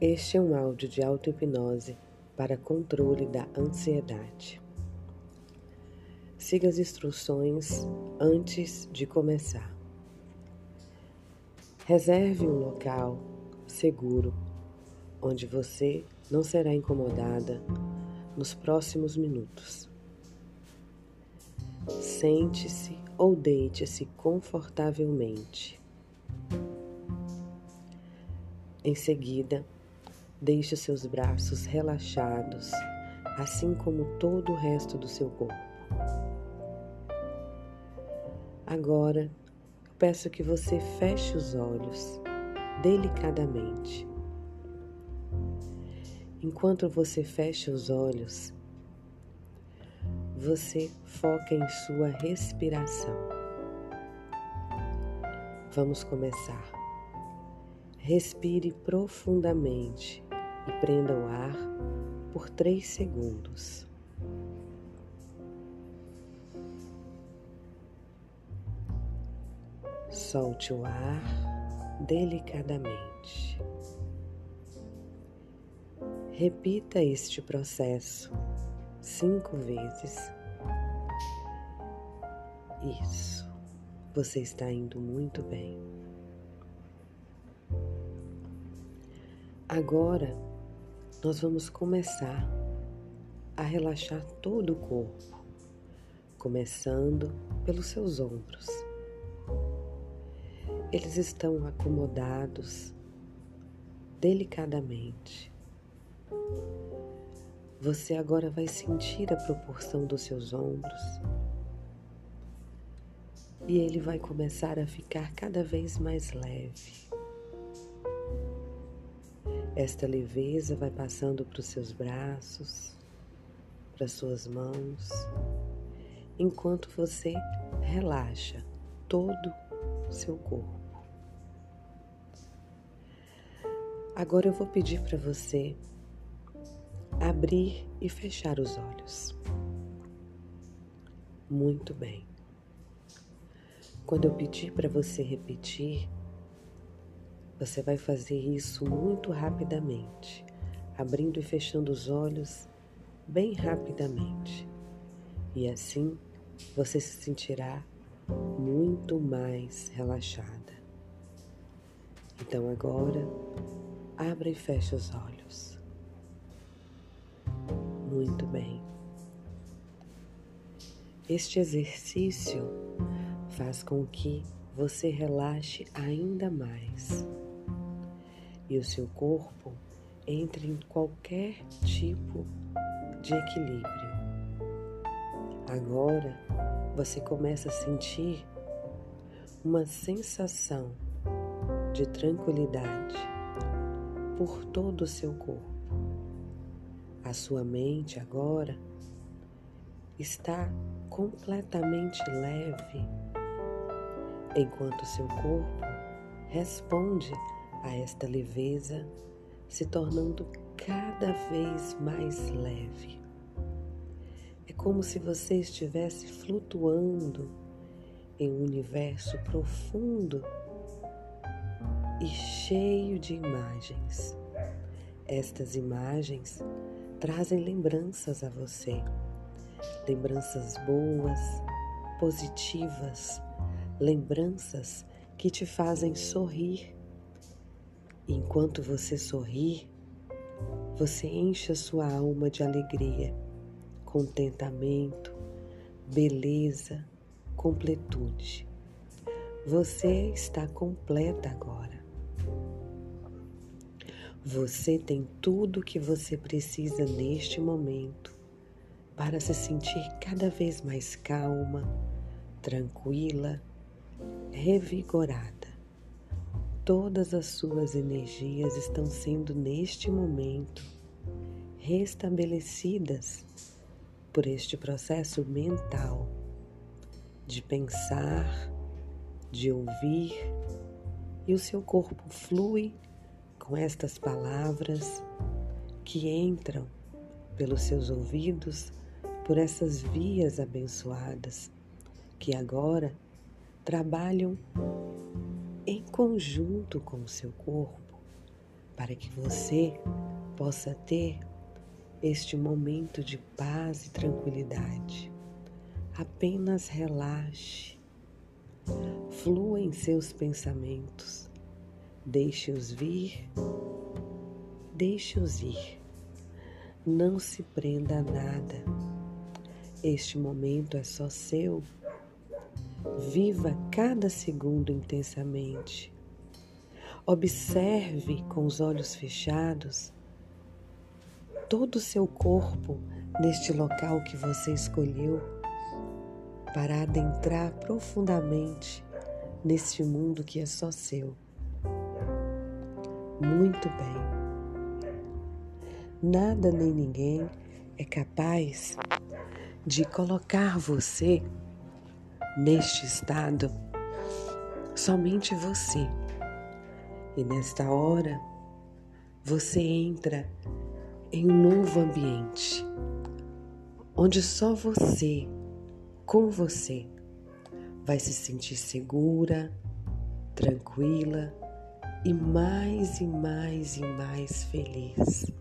Este é um áudio de auto-hipnose para controle da ansiedade. Siga as instruções antes de começar. Reserve um local seguro onde você não será incomodada nos próximos minutos. Sente-se ou deite-se confortavelmente. Em seguida, Deixe seus braços relaxados, assim como todo o resto do seu corpo. Agora, peço que você feche os olhos delicadamente. Enquanto você fecha os olhos, você foca em sua respiração. Vamos começar. Respire profundamente e prenda o ar por três segundos. Solte o ar delicadamente. Repita este processo cinco vezes. Isso, você está indo muito bem. Agora, nós vamos começar a relaxar todo o corpo, começando pelos seus ombros. Eles estão acomodados delicadamente. Você agora vai sentir a proporção dos seus ombros e ele vai começar a ficar cada vez mais leve. Esta leveza vai passando para os seus braços, para as suas mãos, enquanto você relaxa todo o seu corpo. Agora eu vou pedir para você abrir e fechar os olhos. Muito bem. Quando eu pedir para você repetir, você vai fazer isso muito rapidamente, abrindo e fechando os olhos bem rapidamente. E assim você se sentirá muito mais relaxada. Então agora, abra e feche os olhos. Muito bem. Este exercício faz com que você relaxe ainda mais e o seu corpo entre em qualquer tipo de equilíbrio. Agora você começa a sentir uma sensação de tranquilidade por todo o seu corpo. A sua mente agora está completamente leve, enquanto seu corpo responde a esta leveza, se tornando cada vez mais leve. É como se você estivesse flutuando em um universo profundo e cheio de imagens. Estas imagens trazem lembranças a você, lembranças boas, positivas, lembranças que te fazem sorrir enquanto você sorri, você enche a sua alma de alegria, contentamento, beleza, completude. Você está completa agora. Você tem tudo o que você precisa neste momento para se sentir cada vez mais calma, tranquila, revigorada. Todas as suas energias estão sendo neste momento restabelecidas por este processo mental de pensar, de ouvir, e o seu corpo flui com estas palavras que entram pelos seus ouvidos por essas vias abençoadas que agora trabalham em conjunto com o seu corpo para que você possa ter este momento de paz e tranquilidade. Apenas relaxe, flua em seus pensamentos, deixe-os vir, deixe-os ir. Não se prenda a nada. Este momento é só seu. Viva cada segundo intensamente. Observe com os olhos fechados todo o seu corpo neste local que você escolheu para adentrar profundamente neste mundo que é só seu. Muito bem. Nada nem ninguém é capaz de colocar você neste estado, somente você. E nesta hora, você entra em um novo ambiente, onde só você, com você, vai se sentir segura, tranquila e mais e mais e mais feliz.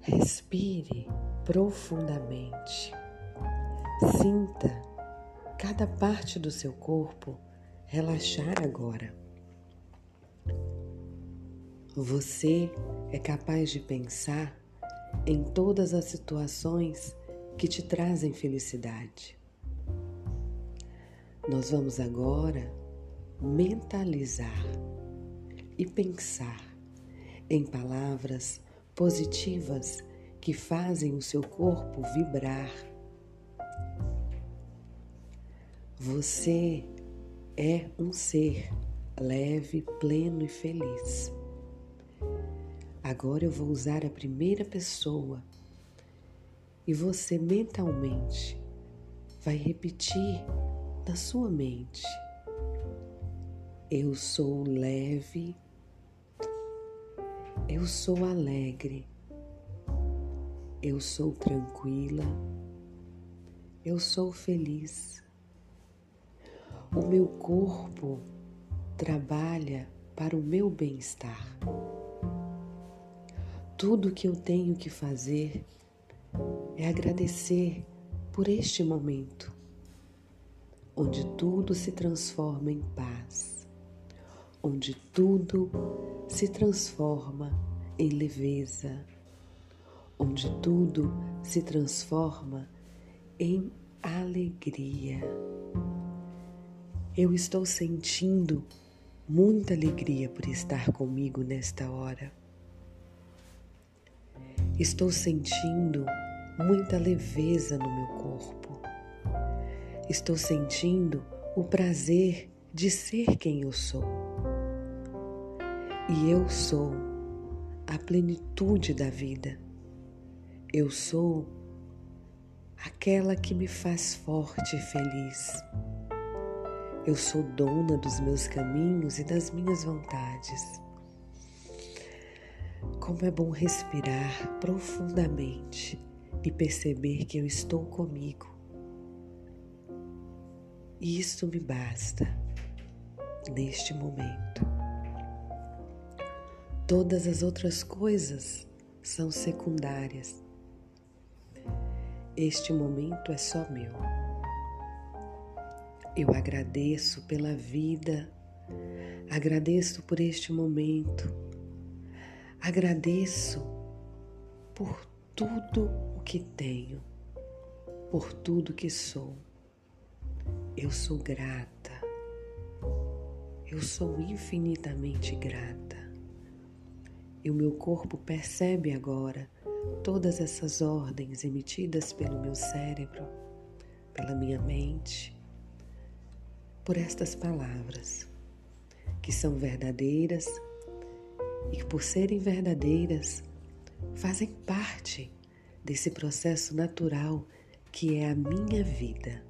Respire profundamente. Sinta cada parte do seu corpo relaxar agora. Você é capaz de pensar em todas as situações que te trazem felicidade. Nós vamos agora mentalizar e pensar em palavras positivas que fazem o seu corpo vibrar. Você é um ser leve, pleno e feliz. Agora eu vou usar a primeira pessoa e você mentalmente vai repetir na sua mente: Eu sou leve, eu sou alegre, eu sou tranquila, eu sou feliz. O meu corpo trabalha para o meu bem-estar. Tudo que eu tenho que fazer é agradecer por este momento, onde tudo se transforma em paz, onde tudo se transforma em leveza, onde tudo se transforma em alegria. Eu estou sentindo muita alegria por estar comigo nesta hora. Estou sentindo muita leveza no meu corpo. Estou sentindo o prazer de ser quem eu sou. E eu sou a plenitude da vida. Eu sou aquela que me faz forte e feliz. Eu sou dona dos meus caminhos e das minhas vontades. Como é bom respirar profundamente e perceber que eu estou comigo. E isso me basta neste momento. Todas as outras coisas são secundárias. Este momento é só meu. Eu agradeço pela vida, agradeço por este momento Agradeço por tudo o que tenho, por tudo que sou. Eu sou grata. Eu sou infinitamente grata. E o meu corpo percebe agora todas essas ordens emitidas pelo meu cérebro, pela minha mente, por estas palavras, que são verdadeiras e que, por serem verdadeiras, fazem parte desse processo natural que é a minha vida.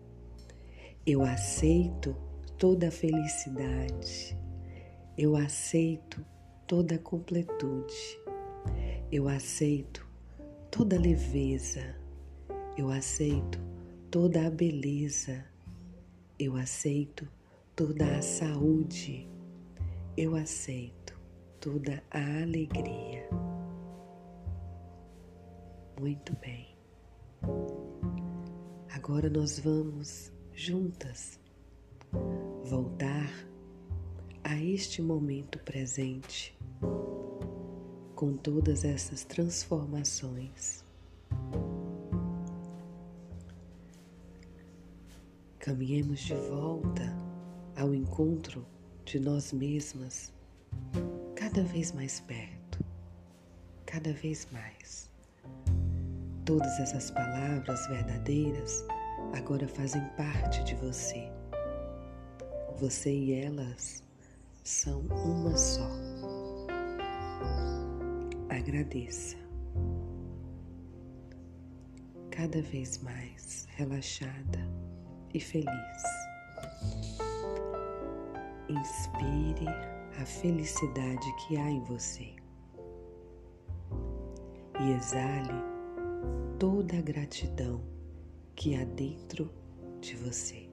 Eu aceito toda a felicidade, eu aceito toda a completude, eu aceito toda a leveza, eu aceito toda a beleza, eu aceito toda a saúde, eu aceito toda a alegria. Muito bem. Agora nós vamos juntas voltar a este momento presente com todas essas transformações. Caminhemos de volta ao encontro de nós mesmas, cada vez mais perto, cada vez mais. Todas essas palavras verdadeiras agora fazem parte de você. Você e elas são uma só. Agradeça. Cada vez mais relaxada e feliz. Inspire a felicidade que há em você e exale toda a gratidão que há dentro de você.